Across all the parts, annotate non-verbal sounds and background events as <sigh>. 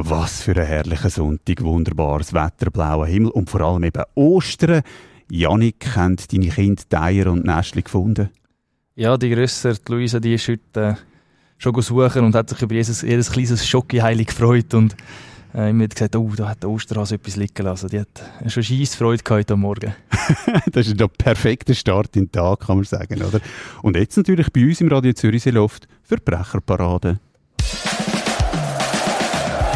Was für ein herrlicher Sonntag, wunderbares Wetter, blauer Himmel und vor allem eben Ostern. Janik, haben deine Kinder die Eier und Nestchen gefunden? Ja, die Grösser, die Luisa, die ist heute äh, schon suchen und hat sich über jedes, jedes kleines Schokiheili gefreut und äh, immer gesagt, oh, da hat der Osterhase etwas liegen lassen. Die hat schon scheisse Freude gehabt am Morgen. <laughs> das ist ein perfekter Start in den Tag, kann man sagen, oder? Und jetzt natürlich bei uns im Radio Zürich Luft für die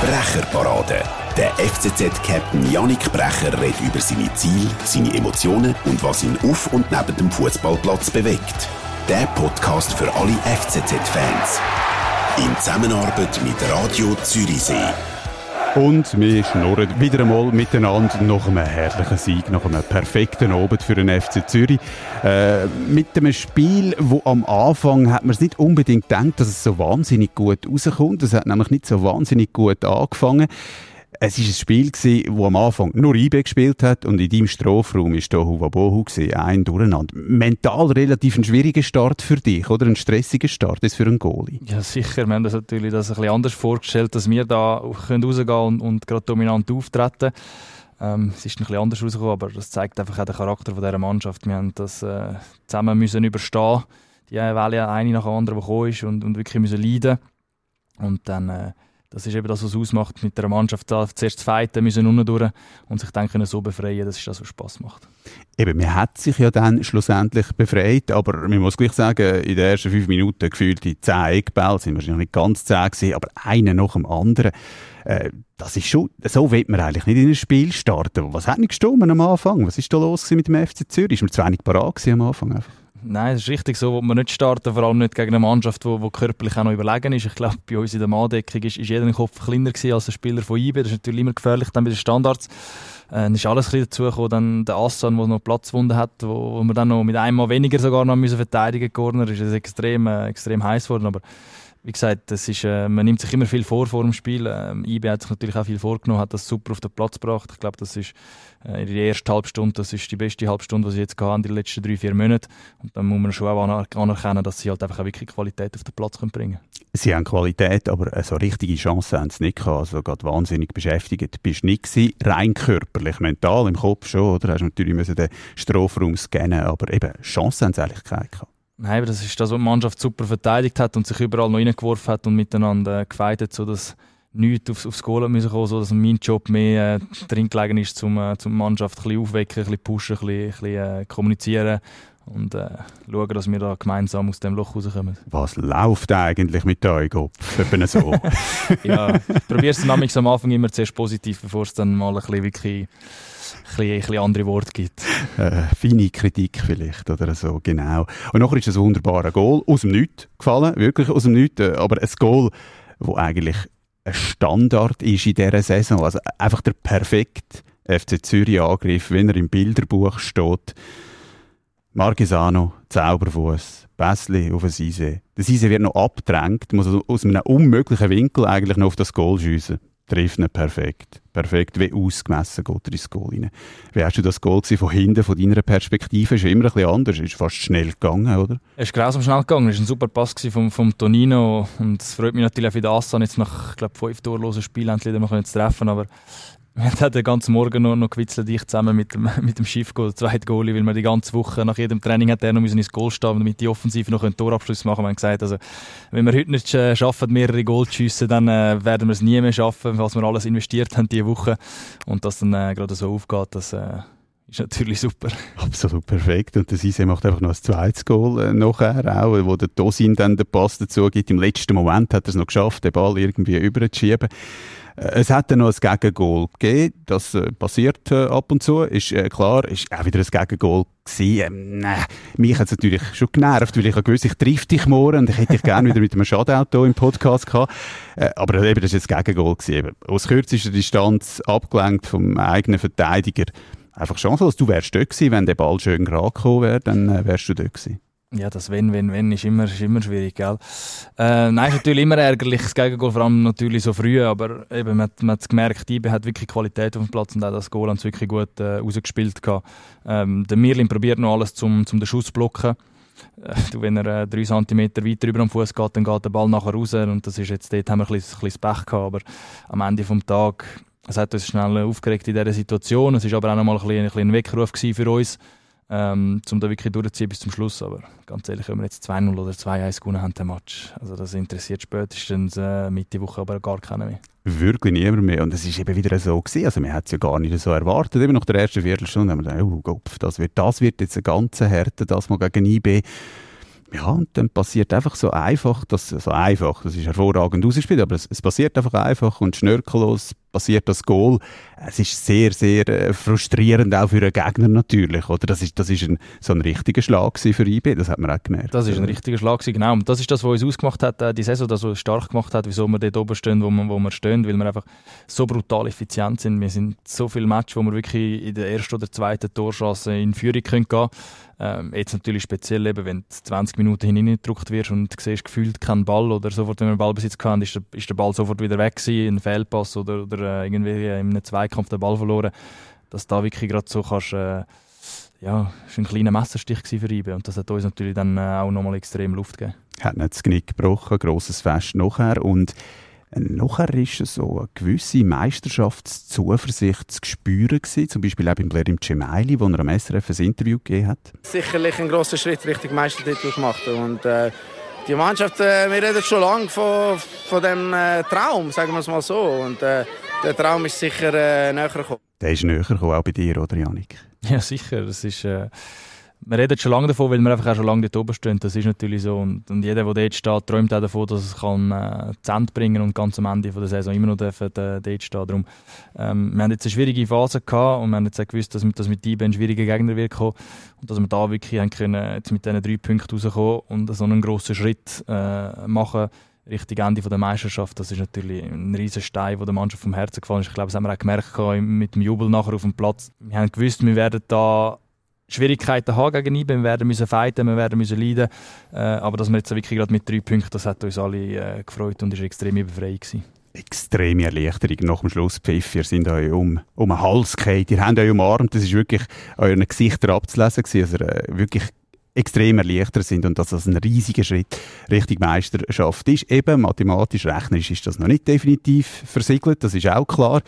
Brecherparade. Der FCZ-Captain Yannick Brecher redet über seine Ziele, seine Emotionen und was ihn auf und neben dem Fußballplatz bewegt. Der Podcast für alle FCZ-Fans. In Zusammenarbeit mit Radio Zürichsee. Und wir schnurren wieder einmal miteinander nach einem herrlichen Sieg, nach einem perfekten Abend für den FC Zürich. Äh, mit einem Spiel, wo am Anfang hat man es nicht unbedingt gedacht, dass es so wahnsinnig gut rauskommt. Es hat nämlich nicht so wahnsinnig gut angefangen. Es war ein Spiel, das am Anfang nur IB gespielt hat und in deinem Strafraum war da Huwabohu, ein Durcheinander. Mental relativ ein schwieriger Start für dich, oder? Ein stressiger Start ist für einen Goalie. Ja, sicher. Wir haben das natürlich das ein bisschen anders vorgestellt, dass wir da rausgehen können und, und gerade dominant auftreten ähm, es ist ein bisschen anders rausgekommen, aber das zeigt einfach auch den Charakter dieser Mannschaft. Wir haben das äh, zusammen müssen überstehen, die Welle eine nach der anderen, die gekommen ist und, und wirklich müssen leiden. Und dann äh, das ist eben das, was ausmacht, mit der Mannschaft da zuerst zu fighten, müssen unten durch und sich dann können so befreien, das ist das, was Spass macht. Eben, man hat sich ja dann schlussendlich befreit, aber man muss gleich sagen, in den ersten fünf Minuten gefühlt die zehn Eckbälle, sind wahrscheinlich nicht ganz zehn gewesen, aber einer nach dem anderen. Äh, das ist schon, so will man eigentlich nicht in ein Spiel starten. Was hat nicht gestimmt am Anfang? Was ist da los mit dem FC Zürich? Ist man zu wenig parat am Anfang einfach? Nein, das ist richtig so, wo man nicht starten, vor allem nicht gegen eine Mannschaft, die körperlich auch noch überlegen ist. Ich glaube, bei uns in der Manndeckung ist, ist jeder Kopf kleiner als der Spieler von IB. Das ist natürlich immer gefährlich dann bei den Standards. Äh, dann ist alles ein dazu gekommen, dann der Assan, der noch Platzwunde hat, wo, wo wir dann noch mit einem Mal weniger sogar noch müssen verteidigen Corner, ist es extrem, äh, extrem heiß geworden. Aber wie gesagt, das ist, äh, man nimmt sich immer viel vor vor dem Spiel. Ähm, IB hat sich natürlich auch viel vorgenommen, hat das super auf den Platz gebracht. Ich glaube, das ist äh, in der ersten Halbstunde, das ist die beste Halbstunde, die sie jetzt hatten, die letzten drei, vier Monate. Und dann muss man schon auch anerkennen, dass sie halt einfach auch wirklich Qualität auf den Platz können bringen. Sie haben Qualität, aber so richtige Chance haben sie nicht gehabt. Also gerade wahnsinnig beschäftigt bist du nicht gewesen, rein körperlich, mental, im Kopf schon, oder? Hast natürlich müssen den Strafraum scannen, aber eben Chancen haben sie eigentlich keine gehabt. Nein, das ist das, was die Mannschaft super verteidigt hat und sich überall noch reingeworfen hat und miteinander äh, gefeitet, sodass nichts aufs, aufs Goal müssen kommen, sodass mein Job mehr äh, drin gelegen ist, zum, äh, zum Mannschaft ein bisschen aufwecken, ein bisschen pushen, ein bisschen, ein bisschen äh, kommunizieren und äh, schauen, dass wir da gemeinsam aus dem Loch rauskommen. Was läuft eigentlich mit euch, Kopf? so? <laughs> ja, probiere es am Anfang immer zuerst positiv, bevor es dann mal ein bisschen wirklich ein bisschen andere Worte gibt. Äh, feine Kritik vielleicht oder so, genau. Und nachher ist ein wunderbares Goal aus dem Nichts gefallen, wirklich aus dem Nichts, äh, aber ein Goal, wo eigentlich ein Standard ist in dieser Saison, also einfach der perfekte FC Zürich Angriff, wenn er im Bilderbuch steht. Marquesano, Zauberfuß, Bässli auf den Sise. Der Sise wird noch abgedrängt, muss aus einem unmöglichen Winkel eigentlich noch auf das Goal schiessen trifft ihn perfekt. Perfekt, wie ausgemessen geht er ins Goal rein. Wie hast du das Goal von hinten, von deiner Perspektive? Ist immer ein bisschen anders, ist fast schnell gegangen, oder? Es ist grausam schnell gegangen, es war ein super Pass vom, vom Tonino und es freut mich natürlich auch für den Assan, jetzt nach, ich glaube, fünf torlosen Spielen endlich mal treffen, aber wir haben den ganzen Morgen noch, noch gewitzelt, ich zusammen mit dem, <laughs> mit dem Schiff, der zweite Goalie, weil wir die ganze Woche nach jedem Training hat er noch ins Goal stehen, damit die Offensive noch einen Torabschluss machen. Wir haben gesagt, also, wenn wir heute nicht äh, schaffen, mehrere Goal zu schiessen, dann äh, werden wir es nie mehr schaffen, was wir alles investiert haben diese Woche. Und dass dann äh, gerade so aufgeht, das äh, ist natürlich super. Absolut perfekt. Und der Sise macht einfach noch ein zweites Goal äh, nachher auch, wo der Dosin dann den Pass dazu gibt. Im letzten Moment hat er es noch geschafft, den Ball irgendwie überzuschieben. Äh, es hat dann noch ein Gegengol gegeben. Das äh, passiert äh, ab und zu. Ist äh, klar, ist auch wieder ein Gegengol gewesen. Ähm, mich hat es natürlich schon genervt, weil ich gewusst, ich treffe dich morgen und ich hätte dich gerne wieder mit einem Shoutout im Podcast gehabt. Äh, aber eben, das ist jetzt Gegengol gewesen. Aus kürzester Distanz abgelenkt vom eigenen Verteidiger. Einfach chancenlos. Du wärst dort gewesen, wenn der Ball schön gerade gekommen wäre, dann äh, wärst du dort gewesen. Ja, das Wenn, Wenn, Wenn ist immer, ist immer schwierig, gell? Äh, nein, ist natürlich immer ärgerlich, das Gegengol, vor allem natürlich so früh, aber eben, man, man hat gemerkt, IBE hat wirklich Qualität auf dem Platz und auch das Goal haben sie wirklich gut äh, rausgespielt. Ähm, der Mirlin probiert noch alles, zum, zum den Schuss zu blocken. äh, wenn er äh, drei Zentimeter weiter über am Fuß geht, dann geht der Ball nachher raus und das ist jetzt dort haben wir ein bisschen, ein bisschen Pech gehabt, aber am Ende vom Tag es hat uns schnell aufgeregt in dieser Situation. Es war aber auch noch mal ein, ein, ein Weckruf für uns ähm, um da wirklich durchzuziehen bis zum Schluss. Aber ganz ehrlich, wenn wir jetzt 2-0 oder 2-1 gewonnen haben, den Match, also das interessiert spätestens äh, Mitte Woche aber gar keinen mehr. Wirklich niemand mehr. Und es war eben wieder so gewesen. Also, man hat es ja gar nicht so erwartet. Eben nach der ersten Viertelstunde haben wir gedacht, oh Gott, das wird, das wird jetzt eine ganze Härte, das mal gegen IB. Ja, und dann passiert einfach so einfach, das, so einfach, das ist hervorragend ausgespielt, aber es, es passiert einfach einfach und schnörkellos passiert das Goal. Es ist sehr, sehr äh, frustrierend auch für einen Gegner natürlich, oder? Das ist, das ist ein, so ein richtiger Schlag für IB, das hat man auch gemerkt. Das ist ein richtiger Schlag genau. Und das ist das, was uns ausgemacht hat, äh, die Saison, das was stark gemacht hat, wieso wir dort oben stehen, wo wir, wo wir stehen, weil wir einfach so brutal effizient sind. Wir sind so viele Matches, wo wir wirklich in der ersten oder zweiten Torchance in Führung können gehen ähm, jetzt natürlich speziell, eben, wenn du 20 Minuten hineingedrückt wirst und siehst gefühlt keinen Ball oder sofort, wenn wir einen Ballbesitz hatten, ist der, ist der Ball sofort wieder weg gewesen, ein Fehlpass oder, oder äh, irgendwie in einem Zweikampf den Ball verloren, dass da wirklich gerade so kannst, äh, ja, ist ein kleiner Messerstich für IBE und das hat uns natürlich dann äh, auch nochmal extrem Luft gegeben. Hat nicht das Knick gebrochen, grosses Fest nachher und Nachher war so eine gewisse Meisterschaftszuversicht zu spüren gewesen, zum Beispiel auch beim Blerim Cemaili, wo er am SRF ein Interview gegeben hat. Sicherlich ein grosser Schritt Richtung Meistertitel gemacht und äh, die Mannschaft, äh, wir reden schon lange von, von dem äh, Traum, sagen wir es mal so und äh, der Traum ist sicher äh, näher gekommen. Der ist näher gekommen, auch bei dir, oder Janik? Ja, sicher, das ist... Äh wir reden schon lange davon, weil wir einfach auch schon lange dort oben stehen. Das ist natürlich so. Und, und jeder, der dort steht, träumt auch davon, dass es kann, äh, zu Ende bringen und ganz am Ende der Saison immer noch dürfen, äh, dort stehen. Darum, ähm, wir haben jetzt eine schwierige Phase gehabt und wir haben jetzt auch gewusst, dass, dass mit IBE ein schwieriger Gegner wird kommen und dass wir da wirklich haben können, jetzt mit diesen drei Punkten rauskommen und so einen grossen Schritt äh, machen Richtung Ende der Meisterschaft, das ist natürlich ein riesen Stein, der der Mannschaft vom Herzen gefallen ist. Ich glaube, das haben wir auch gemerkt mit dem Jubel nachher auf dem Platz. Wir haben gewusst, wir werden da Schwierigkeiten haben gegen IBE. Wir werden müssen fighten, wir werden müssen leiden. Äh, aber dass wir jetzt wirklich gerade mit drei Punkten, das hat uns alle äh, gefreut und ist extrem befreiend. Extreme Erleichterung nach dem Schlusspfiff. Ihr seid euch um, um den Hals gefallen. Ihr habt euch umarmt. Das ist wirklich euren Gesichter abzulesen gewesen. Also, äh, wirklich extrem erleichtert sind und dass das ein riesiger Schritt Richtung Meisterschaft ist. Eben mathematisch, rechnerisch ist das noch nicht definitiv versiegelt, das ist auch klar.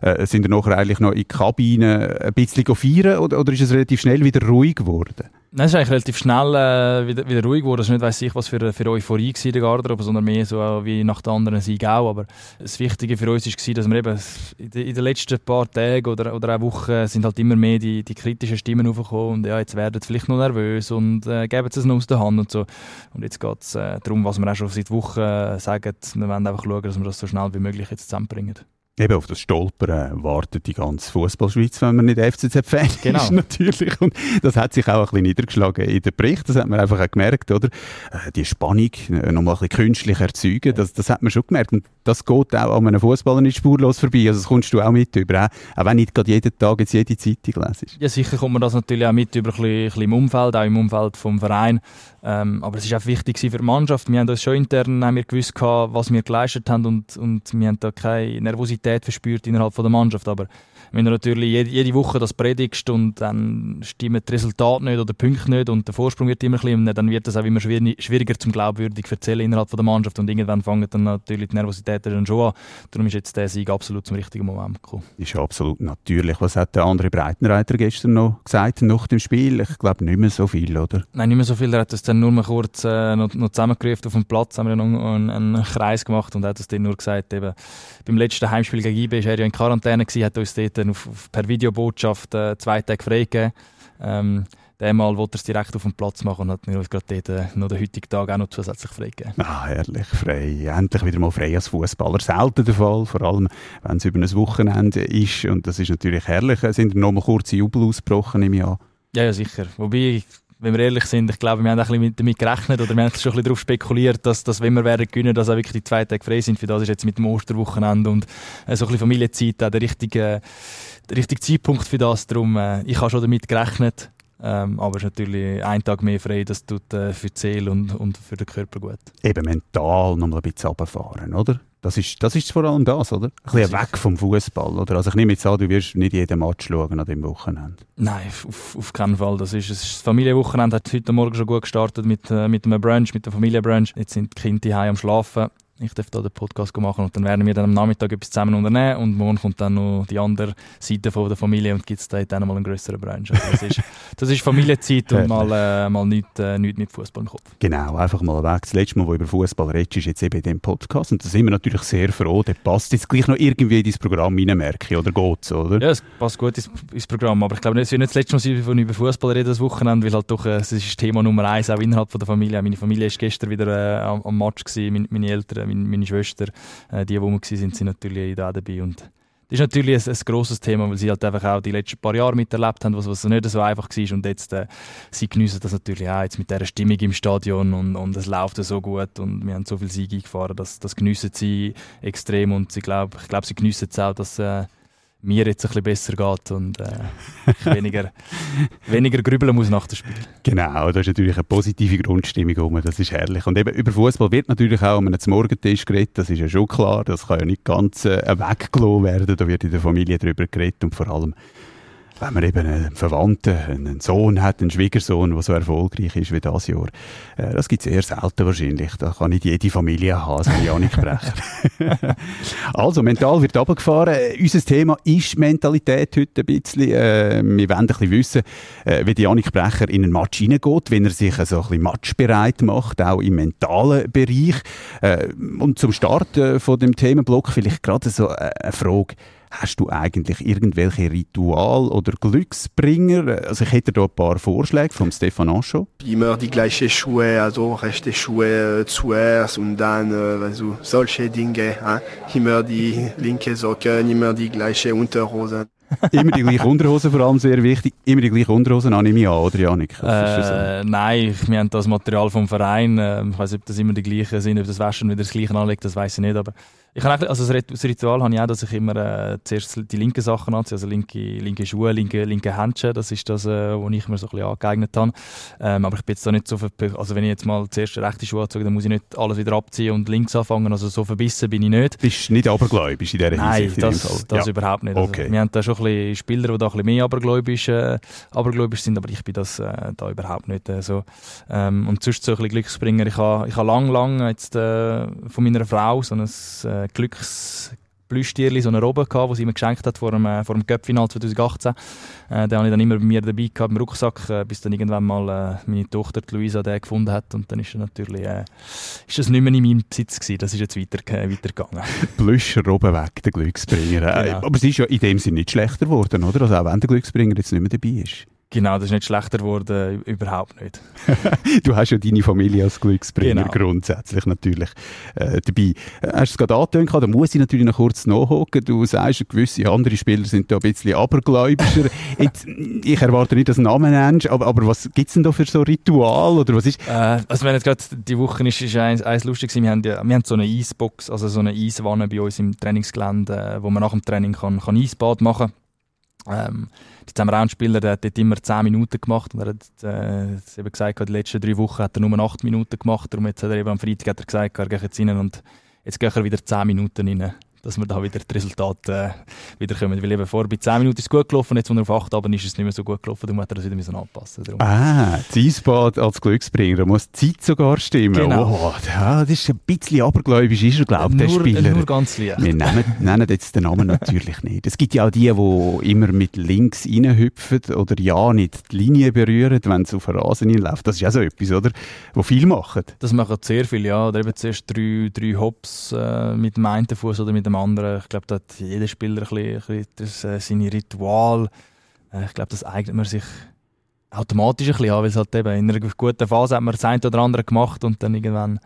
Äh, sind wir nachher eigentlich noch in die Kabine ein bisschen feiern oder, oder ist es relativ schnell wieder ruhig geworden? Nein, es ist eigentlich relativ schnell äh, wieder, wieder ruhig geworden. Es ist nicht weiss ich, was für, für Euphorie war in der Garderobe, sondern mehr so wie nach den anderen Siegen auch. Aber das Wichtige für uns war, dass wir eben in, de, in den letzten paar Tagen oder, oder auch Wochen sind halt immer mehr die, die kritischen Stimmen aufgekommen und ja, jetzt werden sie vielleicht noch nervös und äh, geben es noch aus der Hand und so. Und jetzt geht es äh, darum, was wir auch schon seit Wochen äh, sagen, wir wollen einfach schauen, dass wir das so schnell wie möglich jetzt zusammenbringen. Eben auf das Stolpern wartet die ganze Fußballschweiz, wenn man nicht FCZ-Fan genau. ist, <laughs> natürlich. Und das hat sich auch ein bisschen niedergeschlagen in den Bericht. Das hat man einfach auch gemerkt, oder? Äh, die Spannung äh, nochmal ein bisschen künstlich erzeugen, das, das hat man schon gemerkt. Und das geht auch an einem Fußballer nicht spurlos vorbei. Also das kommst du auch mit über, auch wenn nicht gerade jeden Tag jetzt jede Zeitung lesest. Ja, sicher kommt man das natürlich auch mit über ein bisschen, ein bisschen im Umfeld, auch im Umfeld vom Verein. Ähm, aber es ist auch wichtig für die Mannschaft. Wir haben uns schon intern haben wir gewusst, was wir geleistet haben und, und wir haben da keine Nervosität verspürt innerhalb von der Mannschaft. Aber wenn du natürlich jede, jede Woche das predigst und dann stimmen die Resultate nicht oder die Punkte nicht und der Vorsprung wird immer kleiner, dann wird das auch immer schwieriger zum glaubwürdig erzählen innerhalb von der Mannschaft und irgendwann fangen dann natürlich die Nervosität dann schon an. Darum ist jetzt der Sieg absolut zum richtigen Moment gekommen. Ist absolut natürlich. Was hat der andere Breitenreiter gestern noch gesagt nach dem Spiel? Ich glaube nicht mehr so viel, oder? Nein, nicht mehr so viel. Er hat das dann nur mal kurz äh, noch, noch zusammengerufen auf dem Platz, haben wir noch einen, einen Kreis gemacht und hat das dann nur gesagt, eben, beim letzten Heimspiel gegen IB war er ja in Quarantäne gewesen, hat uns dort auf, auf, per Videobotschaft äh, zwei Tage freigegeben. Ähm, Mal wollte er es direkt auf dem Platz machen und hat mir gerade dort äh, noch den heutigen Tag auch noch zusätzlich freigegeben. Ah, herrlich, frei. Endlich wieder mal frei als Fußballer. Selten der Fall, vor allem wenn es über ein Wochenende ist. Und das ist natürlich herrlich. Sind noch mal kurze Jubel ausgebrochen im Jahr. Ja, ja, sicher. Wobei, wenn wir ehrlich sind, ich glaube, wir haben ein bisschen damit gerechnet oder wir haben schon ein bisschen darauf spekuliert, dass, dass wenn wir werden gewinnen, dass auch wirklich die zwei Tage frei sind. Für das ist jetzt mit dem Osterwochenende und äh, so ein bisschen Familienzeit auch der richtige, der richtige Zeitpunkt für das. Darum, äh, ich habe schon damit gerechnet. Ähm, aber es ist natürlich ein Tag mehr frei, das tut äh, für die Seele und, und für den Körper gut. Eben mental noch mal ein bisschen runterfahren, oder? Das ist, das ist vor allem das, oder? Ein bisschen weg vom Fußball, oder? Also ich nehme jetzt an, du wirst nicht jeden Match schauen an dem Wochenende. Nein, auf, auf keinen Fall. Das ist, das Familienwochenende hat heute Morgen schon gut gestartet mit, äh, mit einem Brunch, mit der Familienbrunch. Jetzt sind die Kinder heim am Schlafen ich darf hier den Podcast machen und dann werden wir dann am Nachmittag etwas zusammen unternehmen und morgen kommt dann noch die andere Seite von der Familie und gibt es dann mal einen größeren Branch. Also das, ist, <laughs> das ist Familienzeit und mal, äh, mal nichts, äh, nichts mit Fußball im Kopf. Genau, einfach mal weg. Das letzte Mal, wo über Fußball redest, ist jetzt eben in diesem Podcast und da sind wir natürlich sehr froh. Der passt jetzt gleich noch irgendwie in dein Programm rein, merke oder geht's, oder? Ja, es passt gut ins, ins Programm, aber ich glaube, es wird nicht das letzte Mal sein, wenn ich über Fußball rede, das Wochenende, weil halt doch, äh, es ist Thema Nummer eins, auch innerhalb von der Familie. Meine Familie war gestern wieder äh, am, am Match, gewesen, meine, meine Eltern, meine, Schwester, äh, die, wo wir waren, sind natürlich auch dabei. Und das ist natürlich ein, ein grosses Thema, weil sie halt einfach auch die letzten paar Jahre miterlebt haben, was, was nicht so einfach war. Und jetzt, äh, sie geniessen das natürlich auch jetzt mit dieser Stimmung im Stadion und, und es läuft so gut und wir haben so viel Siege gefahren, das, das geniessen sie extrem und sie glaub, ich glaube, sie geniessen es auch, dass äh, mir jetzt ein bisschen besser geht und äh, weniger, weniger grübeln muss nach dem Spiel. Genau, da ist natürlich eine positive Grundstimmung rum, das ist herrlich. Und eben über Fußball wird natürlich auch um einen Morgentisch geredet, das ist ja schon klar, das kann ja nicht ganz äh, weggelassen werden, da wird in der Familie darüber geredet und vor allem wenn man eben einen Verwandten, einen Sohn hat, einen Schwiegersohn, der so erfolgreich ist wie das Jahr, äh, das gibt es eher selten wahrscheinlich. Da kann nicht jede Familie haben, so Janik Brecher. <laughs> also, mental wird runtergefahren. Äh, unser Thema ist Mentalität heute ein bisschen. Äh, wir wollen ein bisschen wissen, wie Janik Brecher in einen Match hineingeht, wenn er sich so ein bisschen matchbereit macht, auch im mentalen Bereich. Und zum Start von dem Themenblock vielleicht gerade so eine Frage. Hast du eigentlich irgendwelche Ritual oder Glücksbringer? Also ich hätte da ein paar Vorschläge vom Stefan Ancho. Immer die gleichen Schuhe, also rechte Schuhe zuerst und dann also solche Dinge. Immer die linke Socken, immer die gleiche Unterhose. <laughs> immer die gleiche Unterhose, vor allem sehr wichtig. Immer die gleiche Unterhose, nehme ich an, oder Janik? Äh, nein, wir haben das Material vom Verein. Ich weiß nicht, ob das immer die gleichen sind, ob das Waschen wieder das gleiche anlegt, das weiß ich nicht. Aber ich habe also das Ritual habe ich auch, dass ich immer äh, zuerst die linken Sachen anziehe, also linke, linke Schuhe, linke, linke Händchen, das ist das, äh, was ich mir so ein bisschen angeeignet habe. Ähm, aber ich bin jetzt da nicht so, also wenn ich jetzt mal zuerst rechte Schuhe anziehe, dann muss ich nicht alles wieder abziehen und links anfangen, also so verbissen bin ich nicht. Bist du nicht abergläubisch in dieser Hinsicht? Nein, das, das ja. überhaupt nicht. Also, Wir haben da schon ein bisschen Spieler, die da ein bisschen mehr abergläubisch, äh, abergläubisch sind, aber ich bin das äh, da überhaupt nicht äh, so. Ähm, und sonst so ein bisschen Glücksbringer, ich habe ich ha lang, lang jetzt äh, von meiner Frau so ein äh, Glücks Plüschtierli, so eine Robbe gehabt, die sie mir geschenkt hat vor dem, äh, vor dem Cup-Final 2018. Äh, den habe ich dann immer bei mir dabei gehabt, im Rucksack, äh, bis dann irgendwann mal äh, meine Tochter die Luisa den gefunden hat und dann ist er natürlich äh, ist das nicht mehr in meinem Besitz gewesen. Das ist jetzt weiter, weitergegangen. <laughs> Plüsch-Robbe weg, der Glücksbringer. Äh, genau. Aber es ist ja in dem Sinne nicht schlechter geworden, oder? Also auch wenn der Glücksbringer jetzt nicht mehr dabei ist. Genau, das ist nicht schlechter geworden, überhaupt nicht. <laughs> du hast ja deine Familie als Glücksbringer genau. grundsätzlich natürlich äh, dabei. Hast du es gerade angetönt, da muss ich natürlich noch kurz nachhaken. Du sagst, gewisse andere Spieler sind da ein bisschen abergläubischer. <laughs> Jetzt, ich erwarte nicht, dass du einen Namen nennst, aber, aber was gibt es denn da für so Ritual oder was ist? Äh, also wenn jetzt gerade die Woche ist, ist eins, eins lustig. Wir haben, ja, wir haben so eine Eisbox, also so eine Eiswanne bei uns im Trainingsgelände, wo man nach dem Training kann, kann Eisbad machen ähm, die Zamran-Spieler, der hat dort immer 10 Minuten gemacht und er hat äh, eben gesagt, die letzten drei Wochen hat er nur 8 Minuten gemacht. Darum jetzt hat er eben am Freitag hat er gesagt, er geht jetzt rein und jetzt geht er wieder 10 Minuten rein dass wir da wieder die Resultate äh, wieder kommen. Weil eben vor bei 10 Minuten ist es gut gelaufen, jetzt, wenn er auf 8 aber ist es nicht mehr so gut gelaufen, darum hat er das wieder müssen anpassen darum. Ah, das Eisbad als Glücksbringer, da muss die Zeit sogar stimmen. Genau. Oh, das ist ein bisschen abergläubisch, ist er, glaube ich, der Spieler. Nur ganz leicht. Wir nennen, nennen jetzt den Namen natürlich nicht. Es gibt ja auch die, die immer mit links reinhüpfen oder ja nicht die Linie berühren, wenn es auf den Rasen läuft. Das ist ja so etwas, oder? Wo viel machen. Das machen sehr viele, ja. Oder eben zuerst drei, drei Hops äh, mit dem einen Fuß oder mit dem dem anderen. Ich glaube, da hat jeder Spieler ein bisschen, ein bisschen das, äh, seine Ritual. Äh, ich glaube, das eignet man sich automatisch ein bisschen an, weil es halt eben in einer guten Phase hat man das eine oder andere gemacht und dann irgendwann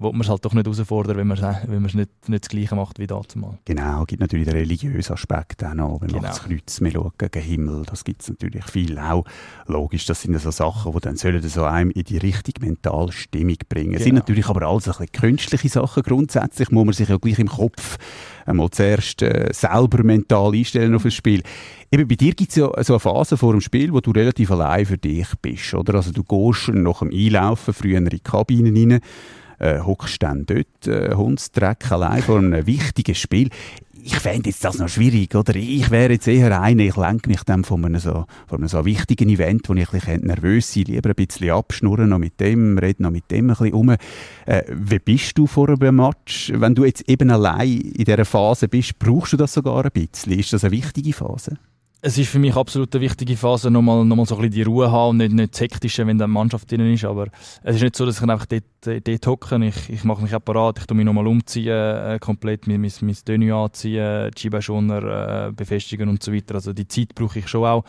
will man es halt doch nicht herausfordern, wenn man es wenn nicht, nicht das Gleiche macht wie damals. Genau, es gibt natürlich den religiösen Aspekt auch noch. Wenn genau. man das Kreuz, man schaut gegen Himmel, das gibt es natürlich viel auch. Logisch, das sind so Sachen, die dann sollen so einem in die richtige mentale Stimmung bringen. Genau. sind natürlich aber alles ein bisschen künstliche Sachen. Grundsätzlich muss man sich ja gleich im Kopf einmal zuerst äh, selber mental einstellen auf das Spiel. Eben bei dir gibt es ja so eine Phase vor dem Spiel, wo du relativ allein für dich bist, oder? Also du gehst nach dem Einlaufen früher in die Kabine rein, äh, hockst dann dort, äh, Hundsdreck allein vor einem wichtigen Spiel ich fände jetzt das noch schwierig, oder? Ich wäre jetzt eher einer, ich lenke mich dann von einem so, von einem so wichtigen Event, wo ich ein bisschen nervös sein lieber ein bisschen abschnurren, noch mit dem, reden noch mit dem ein bisschen um. Äh, wie bist du vor einem Match? Wenn du jetzt eben allein in dieser Phase bist, brauchst du das sogar ein bisschen? Ist das eine wichtige Phase? es ist für mich absolut eine wichtige Phase, nochmal, nochmal so ein bisschen die Ruhe haben und nicht, nicht das wenn da eine Mannschaft drin ist. Aber es ist nicht so, dass ich einfach dort, dort hocke. Ich, ich mache mich apparat, ich tue mich nochmal umziehen, äh, komplett mein, mein, mein Dönü anziehen, Chiba-Schoner äh, befestigen und so weiter. Also die Zeit brauche ich schon auch.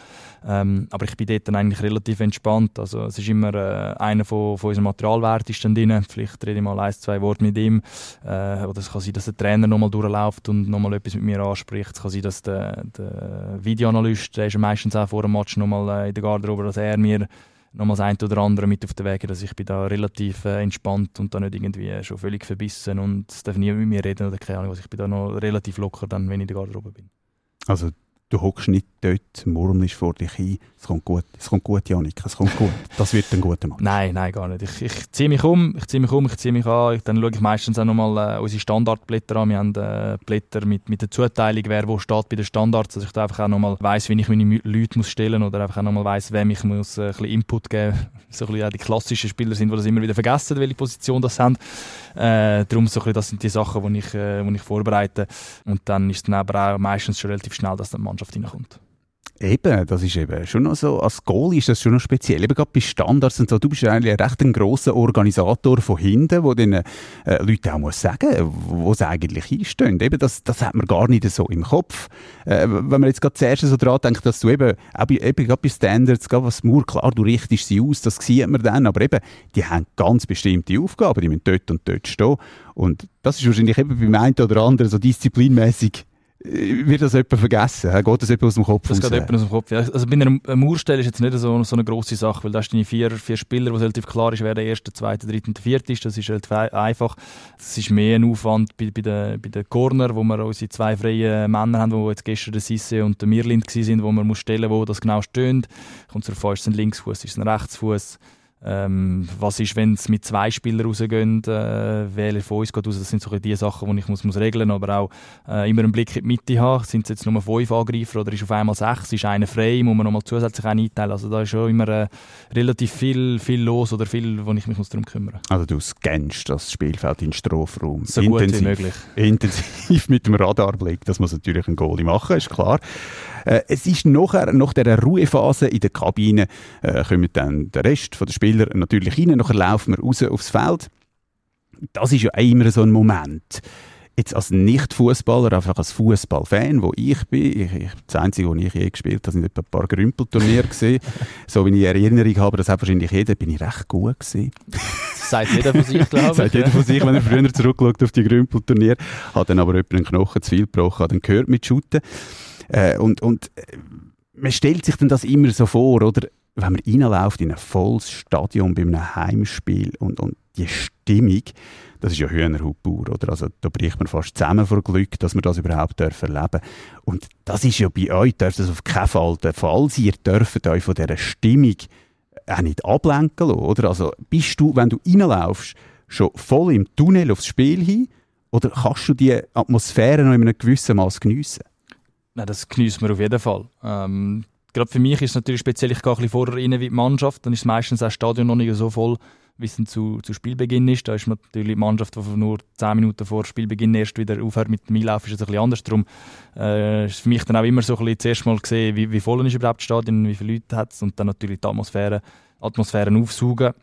Ähm, aber ich bin dort dann eigentlich relativ entspannt. Also es ist immer äh, einer von, von unserem Materialwert ist dann drin. Vielleicht rede ich mal ein, zwei Worte mit ihm. Äh, oder es kann sein, dass der Trainer nochmal durchläuft und nochmal etwas mit mir anspricht. Es kann sein, dass der, der Videoanalyst Analyst, der ist meistens auch vor dem Match nochmal äh, in der Garderobe, dass er mir nochmal eine oder andere mit auf den Weg dass ich bin da relativ äh, entspannt und da nicht irgendwie schon völlig verbissen und darf niemand mit mir reden oder keine Ahnung was. Ich bin da noch relativ locker dann, wenn ich in der Garderobe bin. Also du hockst nicht dort, murmelst vor dich hin, es kommt gut, es kommt gut, Janik, es kommt gut, das wird ein guter Match. Nein, nein, gar nicht. Ich, ich ziehe mich um, ich ziehe mich um, ich ziehe mich an, dann schaue ich meistens auch nochmal äh, unsere Standardblätter an. Wir haben äh, Blätter mit, mit der Zuteilung, wer wo steht bei den Standards, dass ich da einfach auch nochmal weiss, wie ich meine Leute muss stellen oder einfach auch nochmal weiss, wem ich muss äh, ein bisschen Input geben muss. <laughs> So ein bisschen die klassischen Spieler sind, die das immer wieder vergessen, welche Position das haben. Äh, darum so ein bisschen, das sind die Sachen, die ich, äh, die ich vorbereite. Und dann ist es dann aber auch meistens schon relativ schnell, dass die Mannschaft reinkommt. Eben, das ist eben schon noch so, als Goal ist das schon noch speziell, eben gerade bei Standards und so, du bist eigentlich ein recht grosser Organisator von hinten, der den äh, Leuten auch muss sagen, wo sie eigentlich einstehen. Eben, das, das hat man gar nicht so im Kopf. Äh, wenn man jetzt gerade zuerst so dran denkt, dass du eben, eben, eben gerade bei Standards, gerade was Mur, klar, du richtest sie aus, das sieht man dann, aber eben, die haben ganz bestimmte Aufgaben, die müssen dort und dort stehen. Und das ist wahrscheinlich eben beim einen oder anderen so disziplinmäßig wird das jemand vergessen? Geht das jemand aus dem Kopf Das geht jemand aus dem Kopf, ja. Also bei einer Mauerstelle ist jetzt nicht so, so eine grosse Sache, weil da hast du vier, vier Spieler, wo es relativ klar ist, wer der erste, zweite, dritte und vierte ist. Das ist relativ einfach. Es ist mehr ein Aufwand bei, bei den bei der Corner, wo wir unsere zwei freien Männer haben, wo jetzt gestern der Sisse und der Mirlind waren, wo man muss stellen, wo das genau steht. Kommt zur Fall, ist es ein Linksfuß, ist es ein Rechtsfuß. Ähm, was ist, wenn es mit zwei Spielern rausgehen, äh, wer von uns geht raus? Das sind so die Sachen, die ich muss, muss regeln muss. Aber auch äh, immer einen Blick in die Mitte haben. Sind es jetzt nur fünf Angreifer oder ist auf einmal sechs? Ist einer frei? Muss man nochmal zusätzlich einen einteilen? Also da ist schon immer äh, relativ viel, viel los oder viel, wo ich mich darum kümmern muss. Also du scannst das Spielfeld in den Strafraum. So intensiv, gut wie möglich. <laughs> Intensiv mit dem Radarblick. Das muss natürlich ein Goalie machen, ist klar. Äh, es ist nachher, nach dieser Ruhephase in der Kabine, äh, kommen dann der Rest der Spieler natürlich rein, nachher laufen wir raus aufs Feld. Das ist ja immer so ein Moment. Jetzt als Nicht-Fußballer, einfach als Fußballfan, wo ich bin, ich, ich, das Einzige, wo ich je gespielt habe, sind etwa ein paar Grümpelturniere gesehen. <laughs> so wie ich Erinnerung habe, das hat wahrscheinlich jeder, bin ich recht gut gewesen. Das sagt jeder von sich, glaube <laughs> ich. sagt jeder von sich, wenn er früher zurückschaut auf die Grümpelturniere. Hat dann aber jemand einen Knochen zu viel gebrochen, hat dann gehört mit Shooten. Äh, und, und äh, man stellt sich dann das immer so vor, oder? Wenn man reinläuft in ein volles Stadion bei einem Heimspiel und, und die Stimmung, das ist ja Hühnerhautbauer, oder? Also da bricht man fast zusammen vor Glück, dass man das überhaupt erleben darf. Und das ist ja bei euch, darf das auf keinen Fall der Fall sein. Ihr dürft euch von dieser Stimmung auch nicht ablenken lassen, oder? Also bist du, wenn du reinlaufst, schon voll im Tunnel aufs Spiel hin, oder kannst du die Atmosphäre noch in einem gewissen Maß geniessen? Nein, das genießen wir auf jeden Fall. Ähm, gerade für mich ist es natürlich speziell, ich gehe ein bisschen vorher rein wie die Mannschaft, dann ist meistens das Stadion noch nicht so voll, wie es zu, zu Spielbeginn ist. Da ist natürlich die Mannschaft, die nur 10 Minuten vor Spielbeginn erst wieder aufhört mit dem Einlauf, ist es ein bisschen anders. Darum äh, ist für mich dann auch immer so ein bisschen zuerst mal gesehen, wie, wie voll ist überhaupt das Stadion, wie viele Leute hat es und dann natürlich die Atmosphäre, Atmosphären aufsaugen.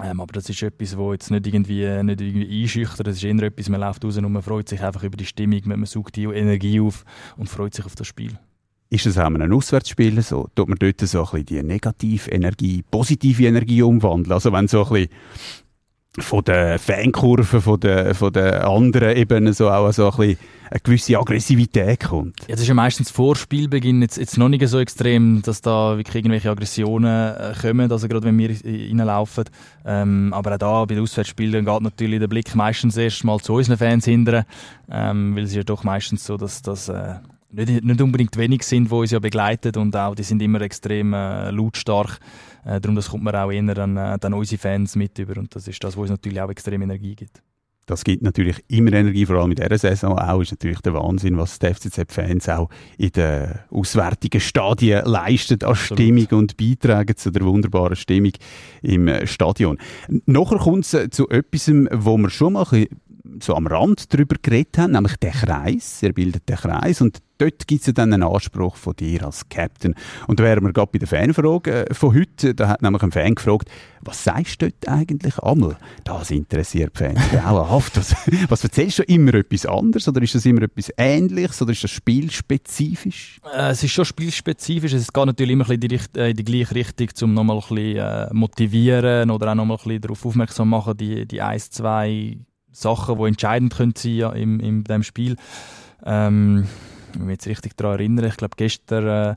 Ähm, aber das ist etwas, das jetzt nicht irgendwie, nicht irgendwie einschüchtert. Das ist eher etwas, man läuft raus und man freut sich einfach über die Stimmung, man sucht die Energie auf und freut sich auf das Spiel. Ist es auch in einem Auswärtsspiel so? Tut man dort so ein bisschen die negative Energie, positive Energie umwandeln? Also wenn so ein bisschen von der Fankurve von der, von der anderen eben so auch so ein bisschen eine gewisse Aggressivität kommt. Ja, das ist ja meistens vor Spielbeginn jetzt, jetzt noch nicht so extrem, dass da wirklich irgendwelche Aggressionen äh, kommen, also gerade wenn wir reinlaufen. Ähm, aber auch da bei den Auswärtsspielen geht natürlich der Blick meistens erst mal zu unseren Fans hindern, ähm, weil es ist ja doch meistens so, dass, dass äh, nicht, nicht unbedingt wenig sind, die uns ja begleiten und auch die sind immer extrem äh, lautstark. Äh, darum das kommt man auch eher dann, äh, dann unsere Fans mit über und das ist das, was uns natürlich auch extrem Energie gibt. Das gibt natürlich immer Energie, vor allem in dieser Saison auch. Ist natürlich der Wahnsinn, was die FCZ-Fans auch in den auswärtigen Stadien leisten an Stimmung und beitragen zu der wunderbaren Stimmung im Stadion. Nachher kommt es zu etwas, wo wir schon mal ein so am Rand darüber geredet haben, nämlich der Kreis. Er bildet den Kreis und dort gibt es dann einen Anspruch von dir als Captain. Und da wären wir gerade bei der Fanfrage äh, von heute. Da hat nämlich ein Fan gefragt, was sagst du dort eigentlich einmal? Das interessiert Fans grauenhaft. Was, <laughs> was erzählst du immer etwas anderes oder ist das immer etwas Ähnliches oder ist das spielspezifisch? Äh, es ist schon spielspezifisch. Es geht natürlich immer ein bisschen in die, in die gleiche Richtung, um nochmal ein bisschen äh, motivieren oder auch nochmal ein bisschen darauf aufmerksam machen, die, die ein, zwei Sachen, die entscheidend können sein im, in diesem Spiel. Ähm, ich mich jetzt richtig daran erinnern, ich glaube gestern, äh,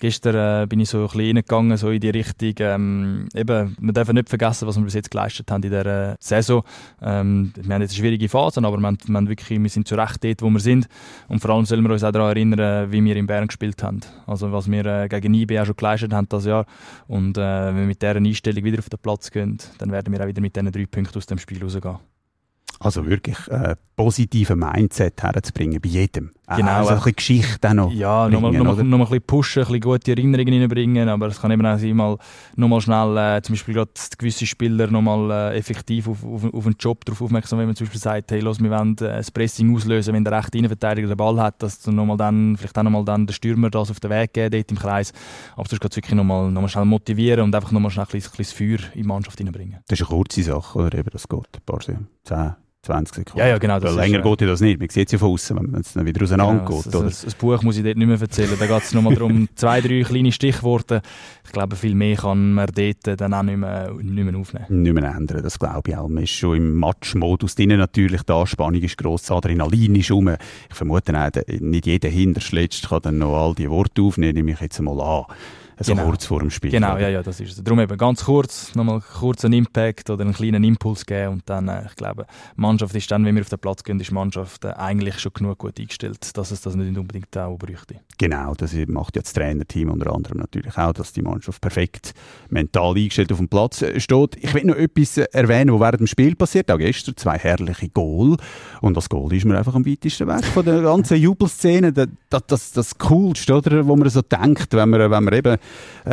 gestern äh, bin ich so ein bisschen reingegangen, so in die Richtung, ähm, eben, wir dürfen nicht vergessen, was wir bis jetzt geleistet haben in dieser Saison. Ähm, wir haben jetzt schwierige Phasen, aber wir, haben, wir, haben wirklich, wir sind zu Recht dort, wo wir sind und vor allem sollen wir uns auch daran erinnern, wie wir in Bern gespielt haben. Also was wir äh, gegen IB auch schon geleistet haben das Jahr und äh, wenn wir mit dieser Einstellung wieder auf den Platz gehen, dann werden wir auch wieder mit diesen drei Punkten aus dem Spiel rausgehen. Also wirklich äh, positive Mindset herzubringen bei jedem. Genau. Also ein bisschen Geschichte auch noch. Ja, nochmal noch, noch, noch ein bisschen pushen, ein bisschen gute Erinnerungen reinbringen, aber es kann eben auch sein, mal nochmal schnell, äh, zum Beispiel gerade gewisse Spieler nochmal äh, effektiv auf, auf, auf einen Job darauf aufmerksam, wenn man zum Beispiel sagt, hey, los, wir wollen äh, das Pressing auslösen, wenn der rechte Innenverteidiger den Ball hat, dass dann nochmal dann, vielleicht auch nochmal dann der Stürmer das auf den Weg geben, dort im Kreis. Aber sonst geht es wirklich nochmal noch mal schnell motivieren und einfach nochmal schnell ein bisschen, ein bisschen Feuer in die Mannschaft reinbringen. Das ist eine kurze Sache, oder eben, das geht ein paar 10, 20 Sekunden. Ja, ja, genau. Das länger ist, geht ja das nicht. Man sieht es ja von außen, wenn es dann wieder auseinander genau, geht. Oder? Das, das, Buch muss ich dort nicht mehr erzählen. Da geht es nochmal darum, <laughs> zwei, drei kleine Stichworte. Ich glaube, viel mehr kann man dort dann auch nicht mehr, nicht mehr aufnehmen. Nicht mehr ändern, das glaube ich auch. Man ist schon im Match-Modus drin natürlich. Die Anspannung ist gross, Adrenalin ist rum. Ich vermute nicht jeder Hinterschletzt kann dann noch all die Worte aufnehmen, nehme ich jetzt einmal an so genau. kurz vor dem Spiel. Genau, ja, ja, das ist es. Darum eben ganz kurz, nochmal kurz einen Impact oder einen kleinen Impuls geben und dann, äh, ich glaube, Mannschaft ist dann, wenn wir auf den Platz gehen, ist die Mannschaft äh, eigentlich schon genug gut eingestellt, dass es das nicht unbedingt auch bräuchte. Genau, das macht ja das Trainerteam unter anderem natürlich auch, dass die Mannschaft perfekt mental eingestellt auf dem Platz äh, steht. Ich will noch etwas äh, erwähnen, was während dem Spiel passiert, auch gestern, zwei herrliche Goal und das Goal ist mir einfach am weitesten weg von der ganzen Jubelszene, das, das, das, Coolste, oder, wo man so denkt, wenn man, wenn man eben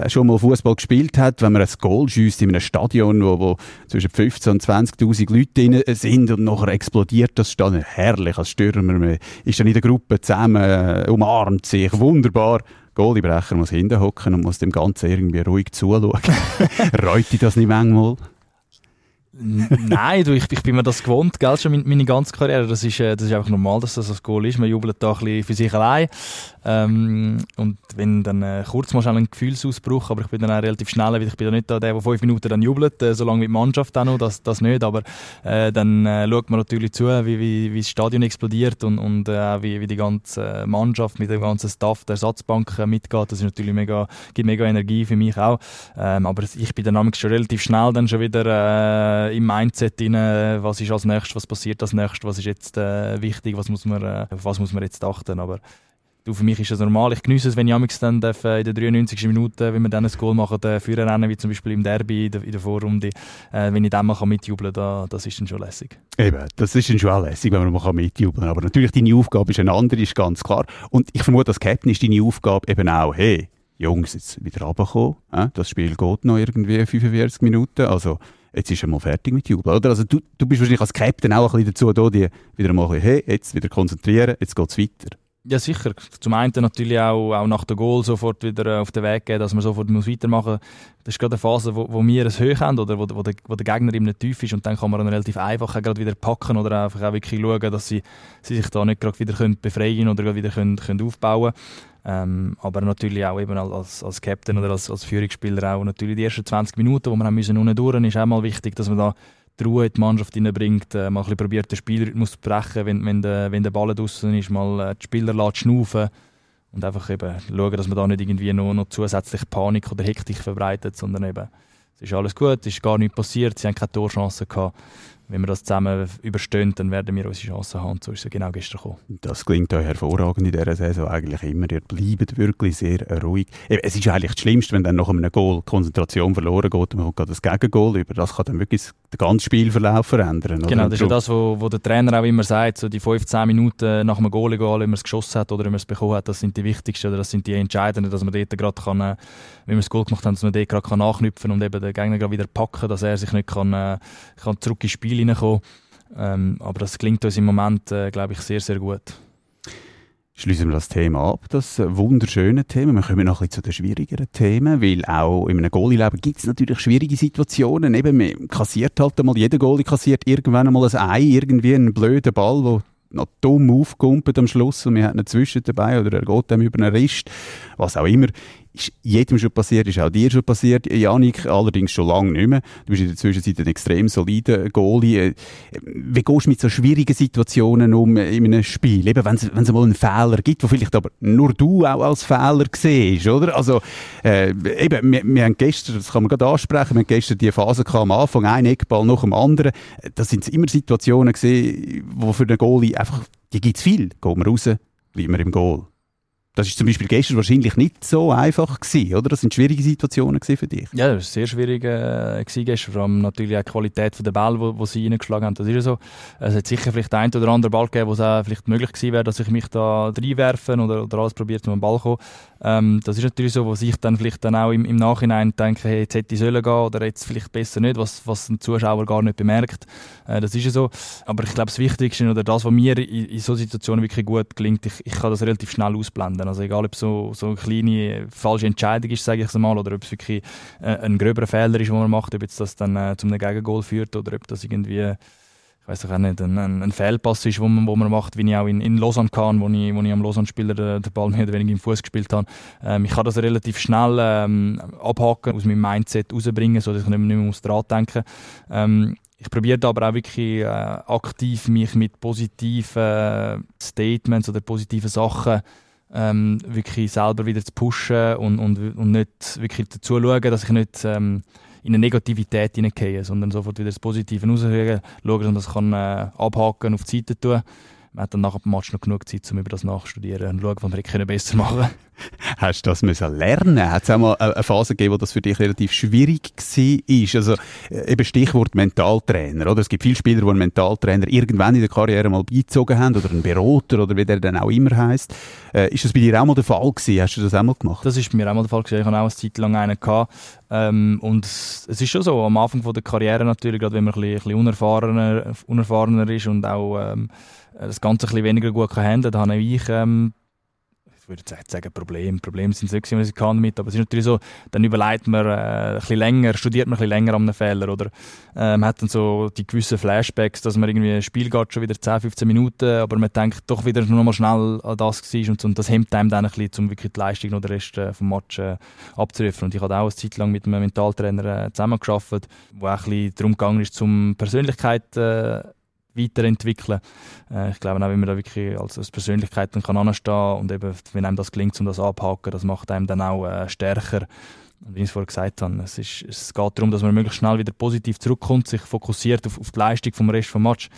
schon mal Fußball gespielt hat, wenn man ein Goal schießt in einem Stadion, wo, wo zwischen 15.000 und 20.000 Leute drin sind und nachher explodiert das Stadion. Herrlich als Stürmer. Man ist dann in der Gruppe zusammen, äh, umarmt sich, wunderbar. Goaliebrecher muss hinten hocken und muss dem Ganzen irgendwie ruhig zuschauen. <laughs> Reut dich das nicht manchmal? Nein, du, ich, ich bin mir das gewohnt, gell, schon meine, meine ganze Karriere. Das ist, äh, das ist einfach normal, dass das ein Goal ist. Man jubelt da ein bisschen für sich allein. Ähm, und wenn dann äh, kurz mal schnell ein Gefühlsausbruch, aber ich bin dann auch relativ schnell, weil ich bin ja nicht da der, der fünf Minuten dann jubelt, äh, solange mit der Mannschaft auch noch, das, das nicht. Aber äh, dann äh, schaut man natürlich zu, wie, wie, wie das Stadion explodiert und, und äh, wie, wie die ganze Mannschaft mit dem ganzen Staff der Ersatzbank äh, mitgeht. Das ist natürlich mega, gibt mega Energie für mich auch. Ähm, aber ich bin dann schon relativ schnell dann schon wieder äh, im Mindset drin, was ist als nächstes, was passiert als nächstes, was ist jetzt äh, wichtig, was muss man, äh, auf was muss man jetzt achten. Aber du, für mich ist das normal. Ich genieße es, wenn ich dann darf, äh, in der 93. Minute, wenn wir dann ein Goal machen, äh, führen wie zum Beispiel im Derby in der, in der Vorrunde, äh, wenn ich dann mal mitjubeln kann, da, das ist dann schon lässig. Eben, das ist dann schon lässig, wenn man mal mitjubeln kann. Aber natürlich, deine Aufgabe ist eine andere, ist ganz klar. Und ich vermute, als Captain ist deine Aufgabe eben auch, hey, Jungs, jetzt wieder runterkommen. Äh? Das Spiel geht noch irgendwie 45 Minuten. Also, jetzt ist er mal fertig mit Jubeln. Oder? Also, du, du bist wahrscheinlich als Captain auch ein bisschen dazu da, die wieder mal hey, jetzt wieder konzentrieren, jetzt geht es weiter. Ja, sicher. Zum einen natürlich auch, auch nach dem Goal sofort wieder äh, auf den Weg gehen, dass man sofort muss weitermachen muss. Das ist gerade eine Phase, wo, wo wir es hoch haben oder wo, wo, der, wo der Gegner eben nicht tief ist und dann kann man dann relativ einfach auch gerade wieder packen oder einfach auch wirklich schauen, dass sie, sie sich da nicht gerade wieder können befreien oder wieder können, können aufbauen ähm, aber natürlich auch eben als, als Captain oder als, als Führungsspieler auch natürlich die ersten 20 Minuten, wo wir haben müssen unten durch, ist auch mal wichtig, dass man da die Ruhe in die Mannschaft hineinbringt, äh, mal ein probiert, den Spielrhythmus zu brechen, wenn, wenn, der, wenn der Ball draußen ist, mal äh, die Spieler lässt schnaufen und einfach eben schauen, dass man da nicht irgendwie noch, noch zusätzlich Panik oder Hektik verbreitet, sondern eben, es ist alles gut, es ist gar nichts passiert, sie haben keine Torchancen gehabt wenn wir das zusammen überstehen, dann werden wir unsere Chancen haben. So ist es genau gestern gekommen. Das klingt euch hervorragend in dieser Saison eigentlich immer. Ihr bleibt wirklich sehr ruhig. Es ist eigentlich das Schlimmste, wenn dann nach einem Goal Konzentration verloren geht und man kommt das Gegengol über. Das kann dann wirklich den ganzen Spielverlauf verändern. Genau, das ist ja das, wo, der Trainer auch immer sagt, so die 15 Minuten nach einem Goal, egal, wenn man es geschossen hat oder wenn man es bekommen hat, das sind die wichtigsten oder das sind die entscheidenden, dass man dort gerade kann, wenn wir das Goal gemacht haben, dass man dort gerade nachknüpfen und eben den Gegner wieder packen, dass er sich nicht kann, äh, kann zurück ins Spiel hineinkommen. Ähm, aber das klingt uns im Moment, äh, glaube ich, sehr, sehr gut. Schließen wir das Thema ab, das wunderschöne Thema. Wir kommen noch ein bisschen zu den schwierigeren Themen, weil auch in einem Goalie-Leben gibt es natürlich schwierige Situationen. Eben, man kassiert halt einmal, jeder Goalie kassiert irgendwann einmal ein Ei, irgendwie einen blöden Ball, der noch dumm aufkumpelt am Schluss und wir haben einen Zwischen dabei oder er geht dem über einen Rist, was auch immer ist jedem schon passiert, ist auch dir schon passiert, Janik, allerdings schon lange nicht mehr. Du bist in der Zwischenzeit ein extrem solider Goalie. Äh, wie gehst du mit so schwierigen Situationen um in einem Spiel? Eben, wenn es mal einen Fehler gibt, wo vielleicht aber nur du auch als Fehler siehst, oder? Also, äh, eben, wir, wir haben gestern, das kann man gerade ansprechen, wir haben gestern die Phase am Anfang, ein Eckball nach dem anderen. Das sind immer Situationen gesehen, wo für den Goalie einfach, die gibt es viel. Gehen wir raus, bleiben wir im Goal. Das ist zum Beispiel gestern wahrscheinlich nicht so einfach gewesen, oder? Das sind schwierige Situationen für dich. Ja, das war sehr schwierig äh, gestern. Vor allem natürlich auch die Qualität der wo, wo sie reingeschlagen haben. Das ist so. Es hat sicher vielleicht ein oder andere Ball gegeben, wo es auch vielleicht möglich gewesen wäre, dass ich mich da reinwerfen oder, oder alles probiert, um den Ball zu kommen. Ähm, das ist natürlich so, wo ich dann vielleicht dann auch im, im Nachhinein denke, hey, jetzt hätte ich sollen gehen oder jetzt vielleicht besser nicht, was, was ein Zuschauer gar nicht bemerkt. Äh, das ist ja so. Aber ich glaube, das Wichtigste oder das, was mir in, in solchen Situationen wirklich gut gelingt, ich, ich kann das relativ schnell ausblenden. Also egal, ob so, so eine kleine falsche Entscheidung ist, sage ich es mal, oder ob es wirklich äh, ein gröberer Fehler ist, den man macht, ob jetzt das dann äh, zum Gegengol führt oder ob das irgendwie weiß auch nicht, ein, ein, Fehlpass ist, wo man, wo man macht, wie ich auch in, in Lausanne kann, wo ich, wo ich am Lausanne-Spieler den, den, Ball mehr oder weniger im Fuß gespielt habe. Ähm, ich kann das relativ schnell ähm, abhaken, aus meinem Mindset rausbringen, sodass ich nicht mehr, nicht mehr dran denken ähm, ich probiere aber auch wirklich äh, aktiv mich mit positiven äh, Statements oder positiven Sachen ähm, wirklich selber wieder zu pushen und, und, und nicht wirklich dazu schauen, dass ich nicht ähm, in eine Negativität hineingehe, sondern sofort wieder das Positive rausschauen, man das kann, äh, abhaken auf die Seite tun man hat dann nach dem Match noch genug Zeit, um über das nachzustudieren und schauen, was wir besser machen können. Hast du das müssen lernen? Hat es auch mal eine Phase gegeben, wo das für dich relativ schwierig war? Also äh, eben Stichwort Mentaltrainer, oder? Es gibt viele Spieler, die einen Mentaltrainer irgendwann in der Karriere mal beizogen haben oder einen Berater oder wie der dann auch immer heisst. Äh, ist das bei dir auch mal der Fall gewesen? Hast du das auch mal gemacht? Das ist bei mir auch mal der Fall gewesen. Ich hatte auch eine Zeit lang einen gehabt. Ähm, und es ist schon so, am Anfang von der Karriere natürlich, gerade wenn man ein bisschen, ein bisschen unerfahrener, unerfahrener ist und auch ähm, äh, das Ganze ein bisschen weniger gut handeln kann, habe ich, ähm, ich würde jetzt sagen, Problem. Probleme sind es nicht, was ich kann mit, aber es ist natürlich so, dann überlegt man äh, ein bisschen länger, studiert man ein bisschen länger an einem Fehler oder ähm, hat dann so die gewissen Flashbacks, dass man irgendwie ein Spiel geht schon wieder 10, 15 Minuten, aber man denkt doch wieder nur mal schnell an das war und, und das hemmt einem dann ein bisschen, um wirklich die Leistung noch den Rest äh, vom Match äh, abzurufen. Und ich habe auch eine Zeit lang mit einem Mentaltrainer äh, zusammengearbeitet, wo auch ein bisschen darum gegangen ist, zum Persönlichkeit äh, weiterentwickeln. Äh, ich glaube auch, wenn man da wirklich als, als Persönlichkeit dann kann anstehen und eben, wenn einem das gelingt, um das abhaken, das macht einem dann auch äh, stärker. Und wie ich es vorher gesagt habe, es, ist, es geht darum, dass man möglichst schnell wieder positiv zurückkommt, sich fokussiert auf, auf die Leistung vom Rest des Match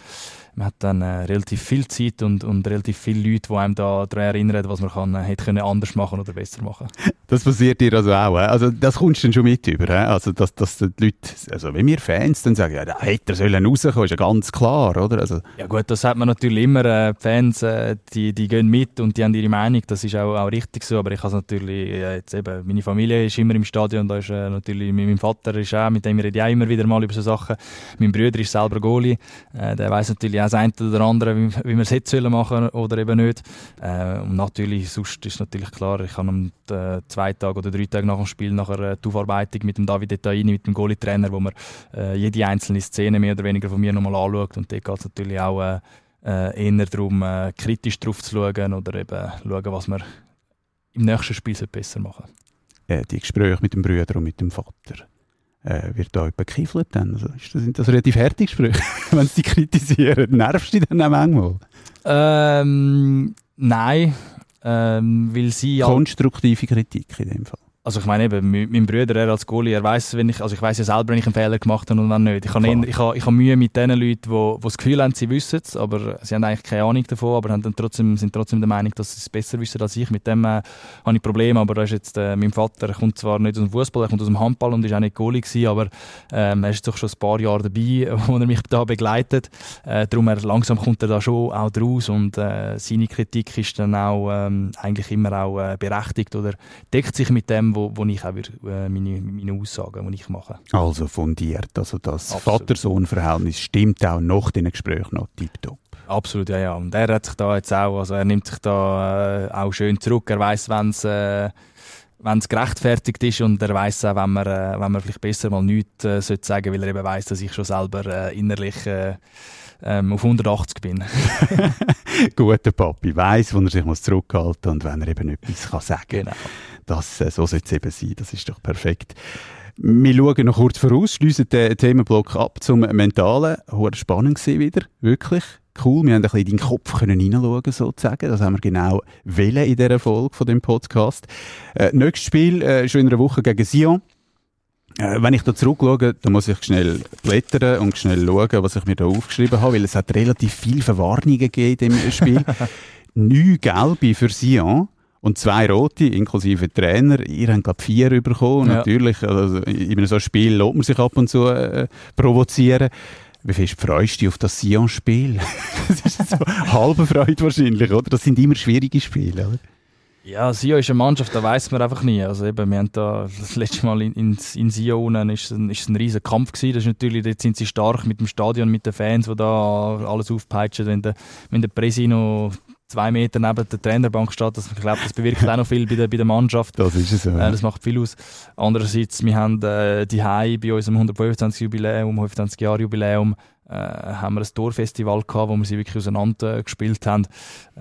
man hat dann äh, relativ viel Zeit und, und relativ viele Leute, die einem da daran erinnern, was man kann, äh, hätte können anders machen oder besser machen. Das passiert dir also auch, also das kommst du dann schon mit über, also dass, dass die Leute, also wenn wir Fans dann sagen, ja, da hätte er sollen rauskommen, ist ja ganz klar, oder? Also ja gut, das hat man natürlich immer, äh, die Fans, äh, die, die gehen mit und die haben ihre Meinung, das ist auch, auch richtig so, aber ich habe natürlich, äh, jetzt eben, meine Familie ist immer im Stadion, da ist äh, natürlich, mein Vater ist auch, mit dem rede ich auch immer wieder mal über so Sachen, mein Bruder ist selber Goalie, äh, der weiß natürlich auch das eine oder andere, wie, wie wir es jetzt machen oder eben nicht. Äh, und natürlich, sonst ist natürlich klar, ich habe am äh, zwei Tage oder drei Tage nach dem Spiel nachher äh, die Aufarbeitung mit dem David Detaini, mit dem Goalie-Trainer, wo man äh, jede einzelne Szene mehr oder weniger von mir nochmal anschaut. Und dort geht es natürlich auch äh, äh, eher darum, äh, kritisch drauf zu schauen oder eben schauen, was man im nächsten Spiel besser machen sollte. die Gespräche mit dem Bruder und mit dem Vater äh, wird da jemand gekiffelt dann? Also das, sind das relativ harte Gespräche, <laughs> wenn sie kritisieren? Nervst du dich dann auch manchmal? Ähm, nein, ähm, weil sie... Konstruktive Kritik in dem Fall? Also ich meine eben, mein Bruder, er als Goalie, er weiß, wenn ich, also ich weiß ja selber, wenn ich einen Fehler gemacht habe und wenn nicht. Ich habe, eher, ich habe, ich habe Mühe mit den Leuten, die, die das Gefühl haben, sie wissen es, aber sie haben eigentlich keine Ahnung davon, aber haben dann trotzdem, sind trotzdem der Meinung, dass sie es besser wissen als ich. Mit dem äh, habe ich Probleme, aber da ist jetzt, äh, mein Vater er kommt zwar nicht aus dem Fußball, er kommt aus dem Handball und ist auch nicht Goalie gewesen, aber ähm, er ist doch schon ein paar Jahre dabei, <laughs> wo er mich da begleitet. Äh, darum er, langsam kommt er da schon auch draus und äh, seine Kritik ist dann auch ähm, eigentlich immer auch äh, berechtigt oder deckt sich mit dem, wo, wo ich auch äh, meine, meine Aussagen, die ich mache. Also fundiert. Also das Vater-Sohn-Verhältnis stimmt auch nach den Gesprächen noch tiptop. Absolut, ja, ja. Und er hat sich da jetzt auch, also er nimmt sich da äh, auch schön zurück. Er weiß, wenn es äh, wenn es gerechtfertigt ist und er weiß auch, wenn man, äh, wenn man vielleicht besser mal nichts äh, sollte sagen, weil er eben weiß, dass ich schon selber äh, innerlich äh, ähm, auf 180 bin. <laughs> Guter Papi weiß, wo er sich muss zurückhalten und wenn er eben etwas kann sagen kann. Genau. Das, äh, so sollte es eben sein, das ist doch perfekt. Wir schauen noch kurz voraus, schließen den Themenblock ab zum Mentalen. Hoher spannend gewesen wieder, wirklich cool. Wir haben ein bisschen in deinen Kopf können hineinschauen, sozusagen. Das haben wir genau wählen in dieser Folge von dem Podcast. Äh, nächstes Spiel äh, schon in einer Woche gegen Sion. Äh, wenn ich da zurückschaue, dann muss ich schnell blättern und schnell schauen, was ich mir da aufgeschrieben habe, weil es hat relativ viele Verwarnungen gegeben im Spiel. <laughs> Neun Gelbe für Sion und zwei rote, inklusive Trainer. Ihr habt, glaube vier bekommen. Ja. Natürlich, also in einem so Spiel lässt man sich ab und zu äh, provozieren. Wie fest freust du dich auf das Sion-Spiel? <laughs> das ist so <laughs> halbe Freude wahrscheinlich, oder? Das sind immer schwierige Spiele, oder? Ja, Sion ist eine Mannschaft, da weiß man einfach nie. Also eben, wir haben da das letzte Mal in, in, in Sion ist ein, ist ein riesiger Kampf gewesen. Das ist natürlich, dort sind sie stark mit dem Stadion, mit den Fans, die da alles aufpeitschen. Wenn der, wenn der Presino zwei Meter neben der Trainerbank steht, das, ich glaube, das bewirkt auch noch viel bei der, bei der Mannschaft. Das ist es so. Äh, das macht viel aus. Andererseits, wir haben äh, die Hai bei unserem 125 Jubiläum, 125 Jahre Jubiläum, äh, haben wir ein Torfestival gehabt, wo wir sie wirklich auseinander äh, gespielt haben.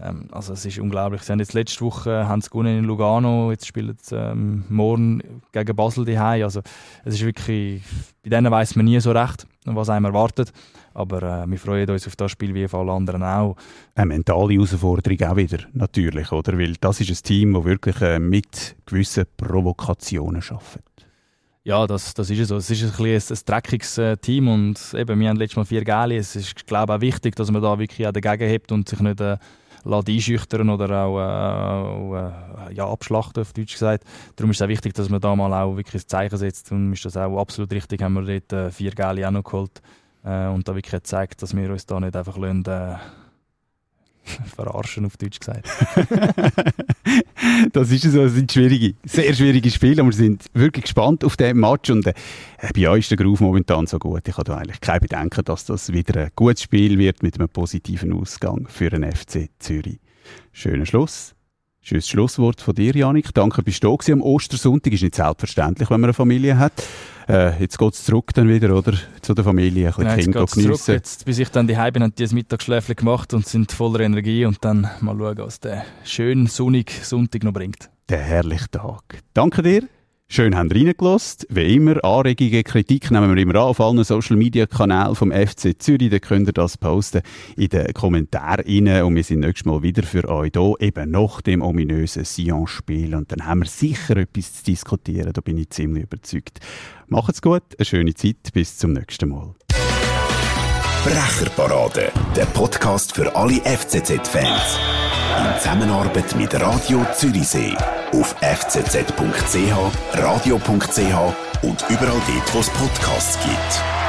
Ähm, also es ist unglaublich. Sie haben jetzt letzte Woche äh, haben sie gewonnen in Lugano, jetzt spielen sie ähm, morgen gegen Basel die Hai. Also es ist wirklich, bei denen weiß man nie so recht, was einem erwartet. Aber äh, wir freuen uns auf das Spiel wie auf alle anderen auch. Eine mentale Herausforderung auch wieder, natürlich, oder? Weil das ist ein Team, das wirklich äh, mit gewissen Provokationen arbeitet. Ja, das, das ist so. Es ist ein, bisschen ein, ein dreckiges äh, Team und eben, wir haben letztes Mal vier Gäli. Es ist, glaube ich, auch wichtig, dass man da wirklich auch dagegen hebt und sich nicht äh, einschüchtern oder auch, äh, auch äh, ja, abschlachten, auf Deutsch gesagt. Darum ist es auch wichtig, dass man da mal auch wirklich ein Zeichen setzt und ist das auch absolut richtig, haben wir dort äh, vier Gäli auch noch geholt äh, und da wirklich zeigt, dass wir uns da nicht einfach lassen, äh, <laughs> verarschen, auf Deutsch gesagt. <laughs> das ist so, das sind schwierige, sehr schwierige Spiele, aber wir sind wirklich gespannt auf diesen Match und äh, bei euch ist der Groove momentan so gut. Ich habe eigentlich kein Bedenken, dass das wieder ein gutes Spiel wird mit einem positiven Ausgang für den FC Zürich. Schöner Schluss. Schönes Schlusswort von dir, Janik. Danke, bist du da am Ostersonntag. Ist nicht selbstverständlich, wenn man eine Familie hat. Äh, jetzt geht es zurück dann wieder, oder? Zu der Familie, ein bisschen Nein, Kinder geniessen. Zurück. Jetzt, bis ich dann die bin, haben die ein Mittagsschläfchen gemacht und sind voller Energie und dann mal schauen, was der schöne, sonnige Sonntag noch bringt. Der herrliche Tag. Danke dir. Schön haben reingelassen. Wie immer, Anregungen, Kritik nehmen wir immer an auf allen Social Media Kanälen vom FC Zürich. Da könnt ihr das posten in den Kommentaren. Und wir sind nächstes Mal wieder für euch da, eben nach dem ominösen Sion-Spiel. Und dann haben wir sicher etwas zu diskutieren. Da bin ich ziemlich überzeugt. Macht's gut, eine schöne Zeit. Bis zum nächsten Mal. Brecherparade, der Podcast für alle FCZ-Fans. In Zusammenarbeit mit Radio Zürichsee. Auf fcz.ch, radio.ch und überall dort, wo es Podcasts gibt.